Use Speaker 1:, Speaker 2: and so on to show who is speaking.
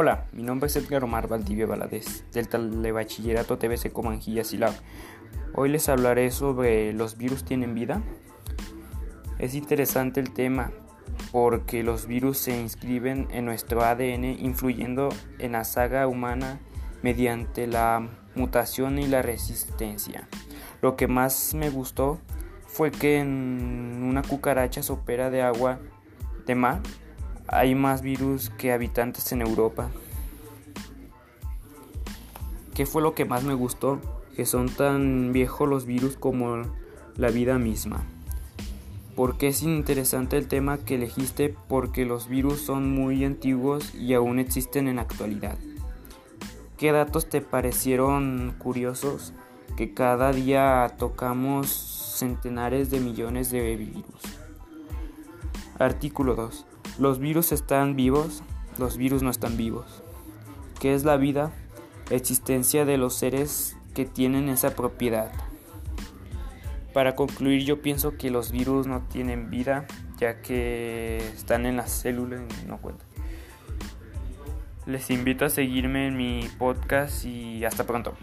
Speaker 1: Hola, mi nombre es Edgar Omar Valdivia Valadez, del Telebachillerato TBC Comanjilla Silab. Hoy les hablaré sobre los virus tienen vida. Es interesante el tema porque los virus se inscriben en nuestro ADN influyendo en la saga humana mediante la mutación y la resistencia. Lo que más me gustó fue que en una cucaracha sopera de agua de mar hay más virus que habitantes en Europa. ¿Qué fue lo que más me gustó? Que son tan viejos los virus como la vida misma. ¿Por qué es interesante el tema que elegiste? Porque los virus son muy antiguos y aún existen en la actualidad. ¿Qué datos te parecieron curiosos? Que cada día tocamos centenares de millones de virus. Artículo 2. Los virus están vivos, los virus no están vivos. ¿Qué es la vida? Existencia de los seres que tienen esa propiedad. Para concluir, yo pienso que los virus no tienen vida, ya que están en las células y no cuentan. Les invito a seguirme en mi podcast y hasta pronto.